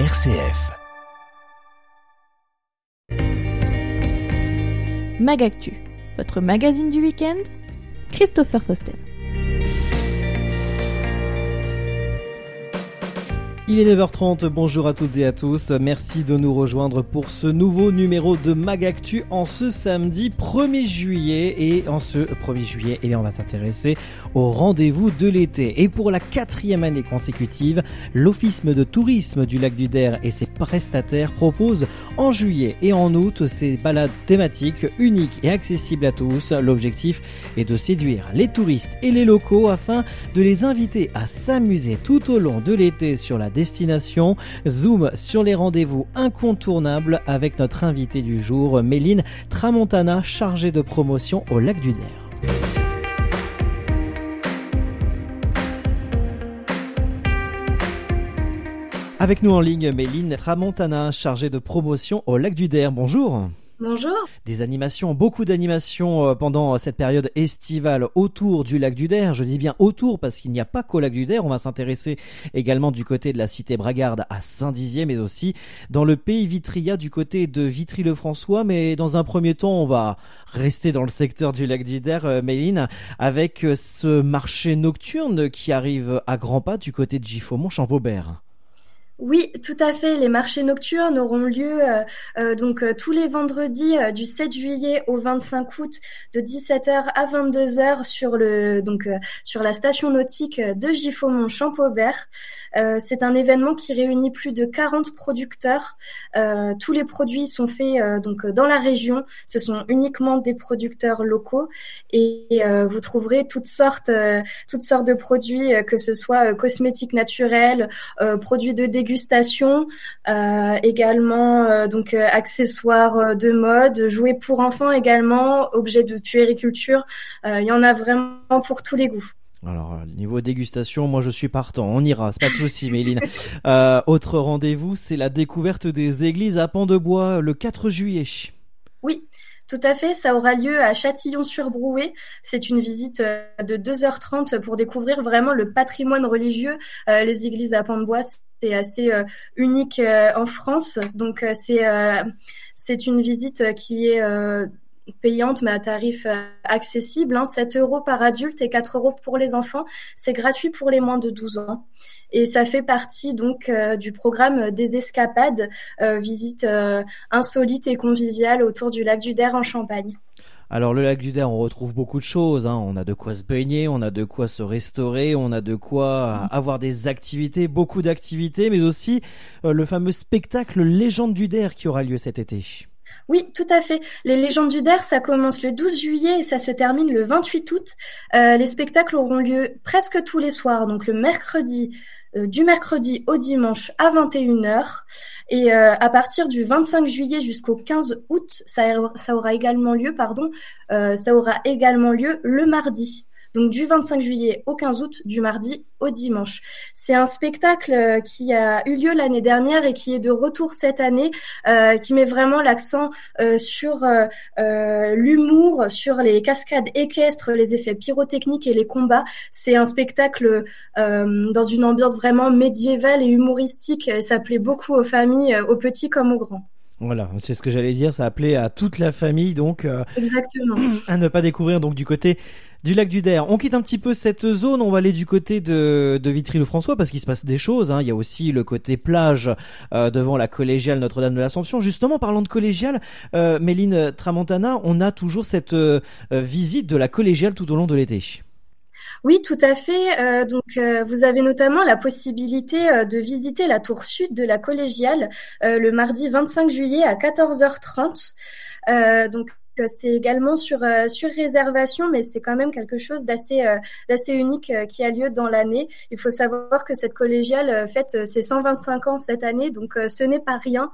RCF. Magactu, votre magazine du week-end, Christopher Faustin. Il est 9h30, bonjour à toutes et à tous, merci de nous rejoindre pour ce nouveau numéro de Magactu en ce samedi 1er juillet. Et en ce 1er juillet eh bien, on va s'intéresser au rendez-vous de l'été. Et pour la quatrième année consécutive l'Office de tourisme du lac du Der et ses prestataires proposent en juillet et en août ces balades thématiques uniques et accessibles à tous. L'objectif est de séduire les touristes et les locaux afin de les inviter à s'amuser tout au long de l'été sur la destination. Zoom sur les rendez-vous incontournables avec notre invité du jour, Méline Tramontana, chargée de promotion au lac du Der. Avec nous en ligne, Méline Tramontana, chargée de promotion au lac du Der. Bonjour. Bonjour. Des animations, beaucoup d'animations euh, pendant cette période estivale autour du lac du Der. Je dis bien autour parce qu'il n'y a pas qu'au lac du Der. On va s'intéresser également du côté de la cité Bragarde à Saint-Dizier, mais aussi dans le pays Vitria du côté de Vitry-le-François. Mais dans un premier temps, on va rester dans le secteur du lac du Der, euh, Méline, avec euh, ce marché nocturne qui arrive à grands pas du côté de Giffaumont-Champaubert. Oui, tout à fait. Les marchés nocturnes auront lieu euh, euh, donc euh, tous les vendredis du 7 juillet au 25 août de 17h à 22h sur le donc sur la station nautique de Giffaumont Champaubert. c'est un événement qui réunit plus de 40 producteurs. tous les produits sont faits donc dans la région. Ce sont uniquement des producteurs locaux et, vous trouverez toutes sortes toutes sortes de produits que ce soit cosmétiques naturels, produits de dégustation, euh, également euh, donc euh, accessoires de mode, jouets pour enfants également, objets de puériculture. Il y en a vraiment pour tous les goûts. Alors, niveau dégustation, moi je suis partant. On ira, c'est pas de souci, Méline. autre rendez-vous, c'est la découverte des églises à Pont-de-Bois le 4 juillet. Oui, tout à fait, ça aura lieu à Châtillon-sur-Brouet. C'est une visite de 2h30 pour découvrir vraiment le patrimoine religieux. les églises à Pont-de-Bois, c'est assez euh, unique euh, en France. Donc euh, c'est c'est une visite qui est payante mais à tarif accessible, hein, 7 euros par adulte et 4 euros pour les enfants. C'est gratuit pour les moins de 12 ans. Et ça fait partie donc du programme des escapades, visite insolite et conviviale autour du lac du Der en Champagne. Alors le lac du Der, on retrouve beaucoup de choses. Hein. On a de quoi se baigner, on a de quoi se restaurer, on a de quoi mm. avoir des activités, beaucoup d'activités, mais aussi euh, le fameux spectacle Légende du Der qui aura lieu cet été. Oui, tout à fait. Les légendes du Der, ça commence le 12 juillet et ça se termine le 28 août. Euh, les spectacles auront lieu presque tous les soirs, donc le mercredi, du mercredi au dimanche à 21h. Et euh, à partir du 25 juillet jusqu'au 15 août, ça, ça, aura également lieu, pardon, euh, ça aura également lieu le mardi. Donc du 25 juillet au 15 août, du mardi au dimanche. C'est un spectacle euh, qui a eu lieu l'année dernière et qui est de retour cette année, euh, qui met vraiment l'accent euh, sur euh, l'humour, sur les cascades équestres, les effets pyrotechniques et les combats. C'est un spectacle dans une ambiance vraiment médiévale et humoristique. Ça plaît beaucoup aux familles, aux petits comme aux grands. Voilà, c'est ce que j'allais dire, ça appelait à toute la famille, donc Exactement. à ne pas découvrir donc du côté du lac du Der. On quitte un petit peu cette zone, on va aller du côté de, de Vitry-le-François parce qu'il se passe des choses. Hein. Il y a aussi le côté plage euh, devant la collégiale Notre-Dame de l'Assomption. Justement, parlant de collégiale, euh, Méline Tramontana, on a toujours cette euh, visite de la collégiale tout au long de l'été. Oui, tout à fait. donc, vous avez notamment la possibilité de visiter la tour sud de la collégiale le mardi 25 juillet à 14h30. donc, c'est également sur euh, sur réservation, mais c'est quand même quelque chose d'assez euh, d'assez unique euh, qui a lieu dans l'année. Il faut savoir que cette collégiale fête ses 125 ans cette année, donc ce n'est pas rien.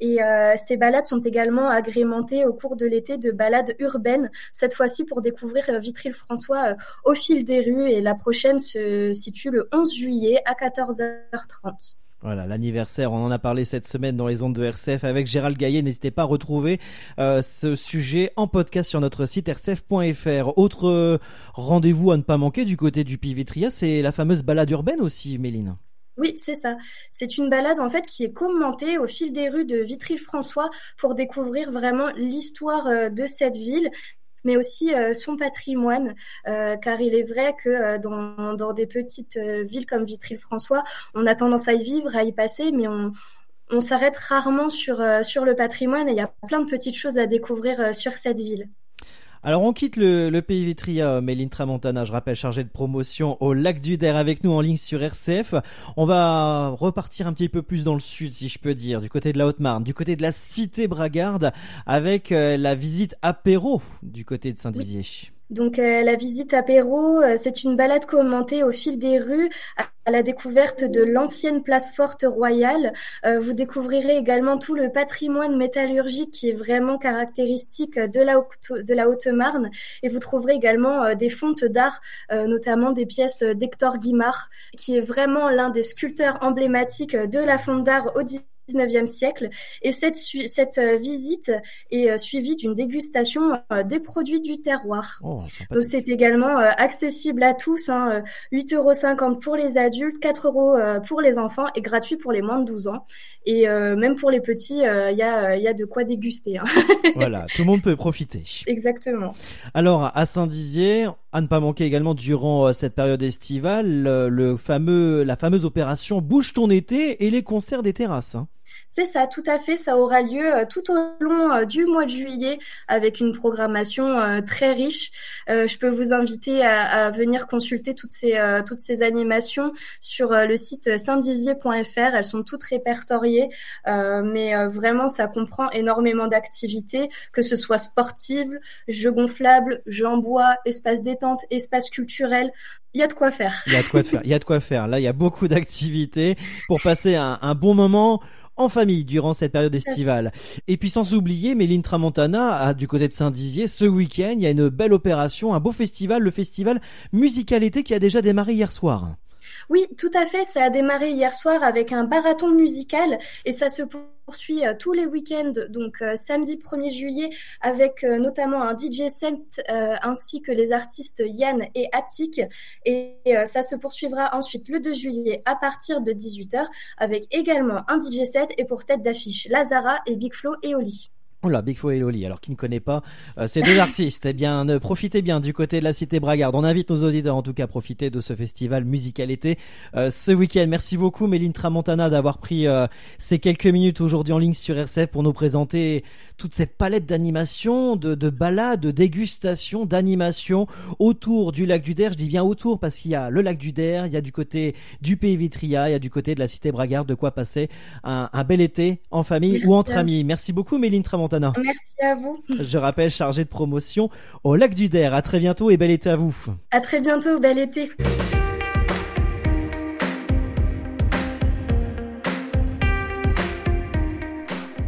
Et ces balades sont également agrémentées au cours de l'été de balades urbaines, cette fois-ci pour découvrir Vitry-le-François au fil des rues. Et la prochaine se situe le 11 juillet à 14h30. Voilà, l'anniversaire, on en a parlé cette semaine dans les ondes de RCF avec Gérald Gaillet. N'hésitez pas à retrouver euh, ce sujet en podcast sur notre site rcf.fr. Autre euh, rendez-vous à ne pas manquer du côté du Pivitria, c'est la fameuse balade urbaine aussi, Méline. Oui, c'est ça. C'est une balade en fait qui est commentée au fil des rues de Vitry-François pour découvrir vraiment l'histoire euh, de cette ville, mais aussi euh, son patrimoine, euh, car il est vrai que dans, dans, des petites villes comme Vitry-François, on a tendance à y vivre, à y passer, mais on, on s'arrête rarement sur, sur le patrimoine et il y a plein de petites choses à découvrir sur cette ville. Alors on quitte le, pays Vitria, Méline Tramontana, je rappelle, chargée de promotion au lac du Der avec nous en ligne sur RCF. On va repartir un petit peu plus dans le sud, si je peux dire, du côté de la Haute-Marne, du côté de la cité Bragarde, avec euh, la visite apéro du côté de Saint-Dizier. Donc euh, la visite apéro, euh, c'est une balade commentée au fil des rues à la découverte de l'ancienne place forte royale. Euh, vous découvrirez également tout le patrimoine métallurgique qui est vraiment caractéristique de la, de la Haute-Marne et vous trouverez également des fontes d'art, notamment des pièces d'Hector Guimard, qui est vraiment l'un des sculpteurs emblématiques de la fonte d'art 19e siècle. Et cette, cette euh, visite est euh, suivie d'une dégustation euh, des produits du terroir. Oh, Donc c'est également accessible à tous, hein, 8,50 euros pour les adultes, 4 euros pour les enfants et gratuit pour les moins de 12 ans. Et même pour les petits, il y, a, y a de quoi déguster. Hein. voilà, tout le monde peut profiter. Exactement. Alors à Saint-Dizier, à ne pas manquer également durant cette période estivale, le fameux, la fameuse opération Bouge ton été et les concerts des terrasses. Hein. C'est ça, tout à fait. Ça aura lieu euh, tout au long euh, du mois de juillet avec une programmation euh, très riche. Je peux vous inviter à, venir consulter toutes ces, toutes ces animations sur le site saintdizier.fr. Elles sont toutes répertoriées, mais vraiment, ça comprend énormément d'activités, que ce soit sportives, jeux gonflables, jeux en bois, espace détente, espace culturel. Il y a de quoi faire. Il y a de quoi faire. Il y a de quoi faire. Là, il y a beaucoup d'activités pour passer un bon moment en famille durant cette période estivale. Et puis sans oublier, Méline Tramontana, du côté de Saint-Dizier, ce week-end, il y a une belle opération, un beau festival, le festival Musicalité qui a déjà démarré hier soir. Oui, tout à fait. Ça a démarré hier soir avec un marathon musical et ça se poursuit euh, tous les week-ends, donc euh, samedi 1er juillet, avec euh, notamment un DJ set ainsi que les artistes Yann et Attic. Et ça se poursuivra ensuite le 2 juillet à partir de 18h avec également un DJ set et pour tête d'affiche Lazara et Big Flo et Oli. Oula, Big Flo et Loli. Alors, qui ne connaît pas euh, ces deux artistes Eh bien, profitez bien du côté de la cité Bragarde. On invite nos auditeurs, en tout cas, à profiter de ce festival musicalité euh, ce week-end. Merci beaucoup, Méline Tramontana, d'avoir pris euh, ces quelques minutes aujourd'hui en ligne sur RCF pour nous présenter toute cette palette d'animation, de, de balades, de dégustation, d'animation autour du lac du Der. Je dis bien autour parce qu'il y a le lac du Der, il y a du côté du Pays Vitria, il y a du côté de la cité Bragarde, de quoi passer un, bel été en famille ou entre amis. Merci beaucoup, Méline Tramontana. Merci à vous. Je rappelle, chargé de promotion au lac du Der. À très bientôt et bel été à vous. À très bientôt, bel été.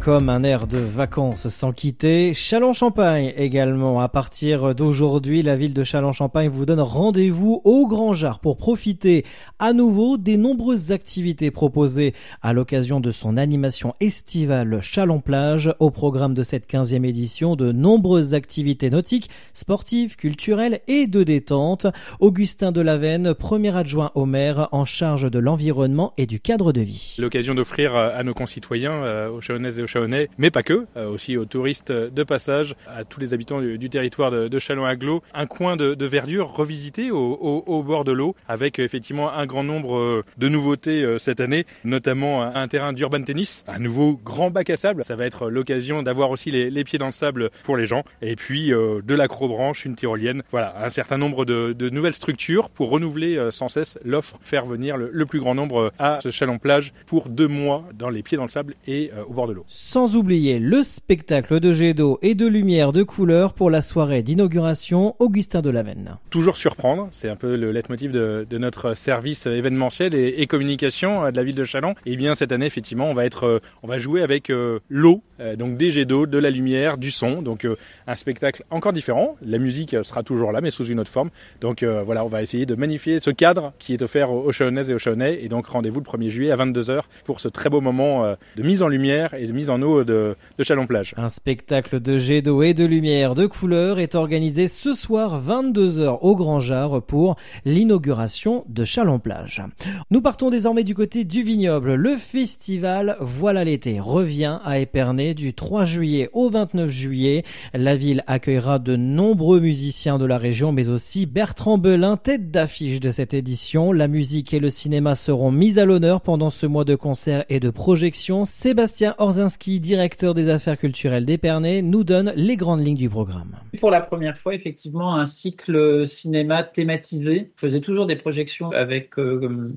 Comme un air de vacances sans quitter. Chalon-Champagne également. À partir d'aujourd'hui, la ville de Chalon-Champagne vous donne rendez-vous au Grand Jar pour profiter à nouveau des nombreuses activités proposées à l'occasion de son animation estivale Chalon-Plage. Au programme de cette 15e édition, de nombreuses activités nautiques, sportives, culturelles et de détente. Augustin Delavenne, premier adjoint au maire en charge de l'environnement et du cadre de vie. L'occasion d'offrir à nos concitoyens, euh, aux Chalonnaises et aux mais pas que, euh, aussi aux touristes de passage, à tous les habitants du, territoire de, de Chalon-Aglo, un coin de, verdure revisité au, bord de l'eau, avec effectivement un grand nombre euh, de nouveautés euh, cette année, notamment un terrain d'urban tennis, un nouveau grand bac à sable, ça va être l'occasion d'avoir aussi les, pieds dans le sable pour les gens, et puis de l'acrobranche, une tyrolienne, voilà, un certain nombre de, nouvelles structures pour renouveler sans cesse l'offre, faire venir le, plus grand nombre à ce Chalon-Plage pour deux mois dans les pieds dans le sable et au bord de l'eau. Sans oublier le spectacle de jet d'eau et de lumière de couleur pour la soirée d'inauguration Augustin de Lavenne. Toujours surprendre, c'est un peu le leitmotiv de, de notre service événementiel et, communication euh, de la ville de Chalon. Et eh bien cette année effectivement on va être, euh, on va jouer avec euh, l'eau, donc des jets d'eau, de la lumière, du son, donc un spectacle encore différent. La musique sera toujours là mais sous une autre forme. Donc voilà, on va essayer de magnifier ce cadre qui est offert aux Chalonnaises et aux Chalonnais. Et donc rendez-vous le 1er juillet à 22h pour ce très beau moment de mise en lumière et de mise en de, Chalon-Plage. Un spectacle de jet d'eau et de lumière de couleurs est organisé ce soir 22h au Grand Jar pour l'inauguration de Chalon-Plage. Nous partons désormais du côté du vignoble. Le festival Voilà l'été revient à Épernay du 3 juillet au 29 juillet. La ville accueillera de nombreux musiciens de la région mais aussi Bertrand Belin, tête d'affiche de cette édition. La musique et le cinéma seront mis à l'honneur pendant ce mois de concerts et de projections. Sébastien Orzinski, directeur des affaires culturelles d'Épernay, nous donne les grandes lignes du programme. Pour la première fois, effectivement, un cycle cinéma thématisé. On faisait toujours des projections avec euh,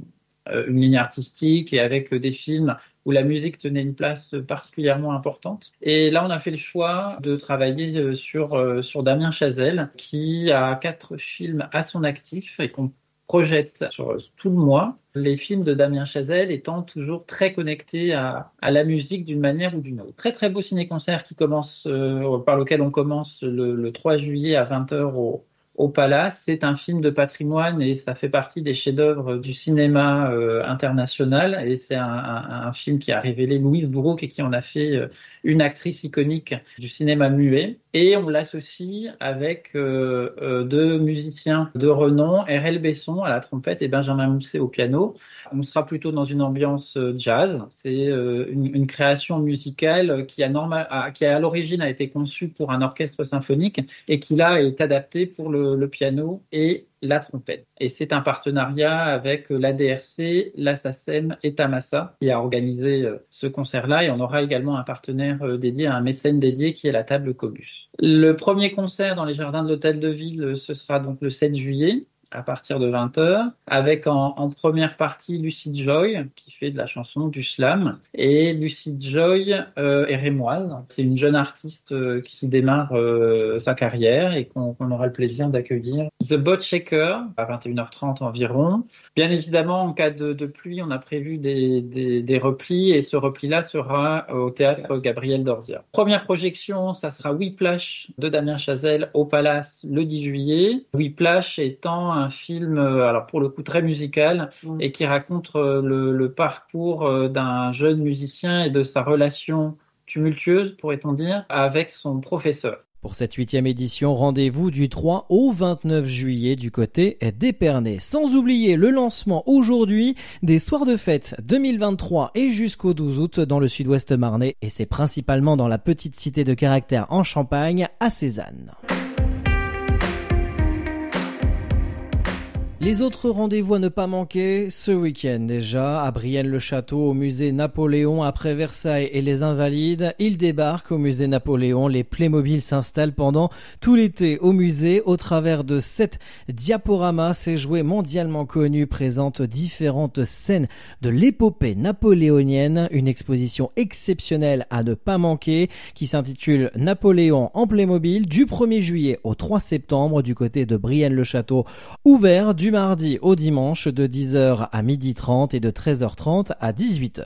euh, une ligne artistique et avec des films où la musique tenait une place particulièrement importante. Et là, on a fait le choix de travailler euh, sur, sur Damien Chazelle, qui a quatre films à son actif et qu'on projette sur tout le mois. Les films de Damien Chazelle étant toujours très connectés à, la musique d'une manière ou d'une autre. Très très beau ciné-concert qui commence, euh, par lequel on commence le, le 3 juillet à 20h au, au Palace. C'est un film de patrimoine et ça fait partie des chefs-d'œuvre du cinéma euh, international. Et c'est un, film qui a révélé Louise Bourreau et qui en a fait euh, une actrice iconique du cinéma muet. Et on l'associe avec euh, euh deux musiciens de renom, R.L. Besson à la trompette et Benjamin Mousset au piano. On sera plutôt dans une ambiance jazz. C'est une, une, création musicale qui a, normal, qui à l'origine a été conçue pour un orchestre symphonique et qui là est adapté pour le le, piano et la trompette. Et c'est un partenariat avec la DRC, SACEM et Tamasa qui a organisé euh, ce concert-là. Et on aura également un partenaire euh, dédié, un mécène dédié qui est la table Cobus. Le premier concert dans les jardins de l'hôtel de ville, euh, ce sera donc le 7 juillet à partir de 20h, avec en, première partie Lucide Joy, qui fait de la chanson du slam, et Lucide Joy euh, est rémoise. C'est une jeune artiste euh, qui démarre euh, sa carrière et qu'on qu aura le plaisir d'accueillir. The Bot Shaker, à 21h30 environ. Bien évidemment, en cas de, pluie, on a prévu des replis, et ce repli-là sera au théâtre Gabriel Dorzia. Première projection, ça sera Whiplash de Damien Chazelle au Palace le 10 juillet. Whiplash étant un film, euh, alors pour le coup très musical, mmh. et qui raconte euh, le, le parcours euh, d'un jeune musicien et de sa relation tumultueuse, pourrait-on dire, avec son professeur. Pour cette huitième édition, rendez-vous du 3 au 29 juillet du côté d'Épernay. Sans oublier le lancement aujourd'hui des soirs de fête 2023 et jusqu'au 12 août dans le sud-ouest marnais et c'est principalement dans la petite cité de caractère en Champagne à Cézanne. Les autres rendez-vous à ne pas manquer ce week-end déjà à Brienne-le-Château au musée Napoléon après Versailles et les Invalides. Ils débarquent au musée Napoléon. Les Playmobil s'installent pendant tout l'été au musée au travers de sept diaporamas. Ces jouets mondialement connus présentent différentes scènes de l'épopée napoléonienne. Une exposition exceptionnelle à ne pas manquer qui s'intitule Napoléon en Playmobil du 1er juillet au 3 septembre du côté de Brienne-le-Château ouvert du mardi au dimanche de 10h à 12h30 et de 13h30 à 18h.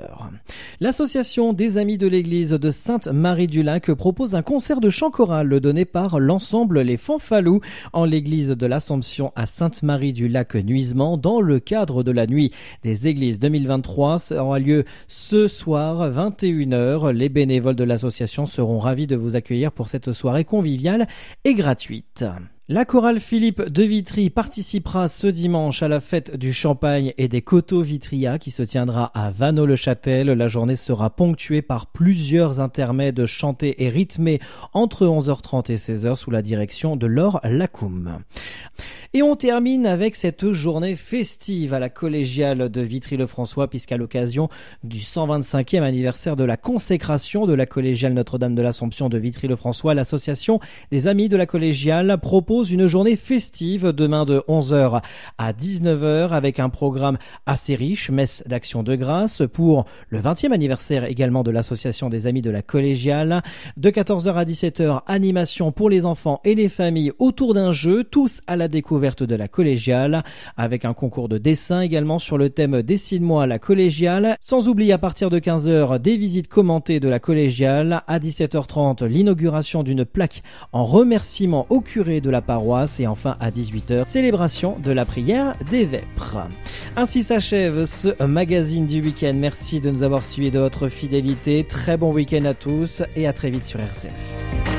L'association des Amis de l'Église de Sainte-Marie-du-Lac propose un concert de chant choral donné par l'ensemble Les Fanfalous en l'église de l'Assomption à Sainte-Marie-du-Lac Nuisement dans le cadre de la nuit des églises 2023 ça aura lieu ce soir 21h. Les bénévoles de l'association seront ravis de vous accueillir pour cette soirée conviviale et gratuite. La chorale Philippe de Vitry participera ce dimanche à la fête du champagne et des coteaux Vitria qui se tiendra à Vanneau-le-Châtel. La journée sera ponctuée par plusieurs intermèdes chantés et rythmés entre 11h30 et 16h sous la direction de Laure Lacoum. Et on termine avec cette journée festive à la collégiale de Vitry-le-François puisqu'à l'occasion du 125e anniversaire de la consécration de la collégiale Notre-Dame de l'Assomption de Vitry-le-François, l'association des amis de la collégiale une journée festive demain de 11h à 19h avec un programme assez riche, messe d'action de grâce pour le 20e anniversaire également de l'association des amis de la collégiale. De 14h à 17h, animation pour les enfants et les familles autour d'un jeu, tous à la découverte de la collégiale avec un concours de dessin également sur le thème Dessine-moi la collégiale. Sans oublier à partir de 15h des visites commentées de la collégiale. À 17h30, l'inauguration d'une plaque en remerciement au curé de la paroisse et enfin à 18h, célébration de la prière des vêpres. Ainsi s'achève ce magazine du week-end. Merci de nous avoir suivis de votre fidélité. Très bon week-end à tous et à très vite sur RCF.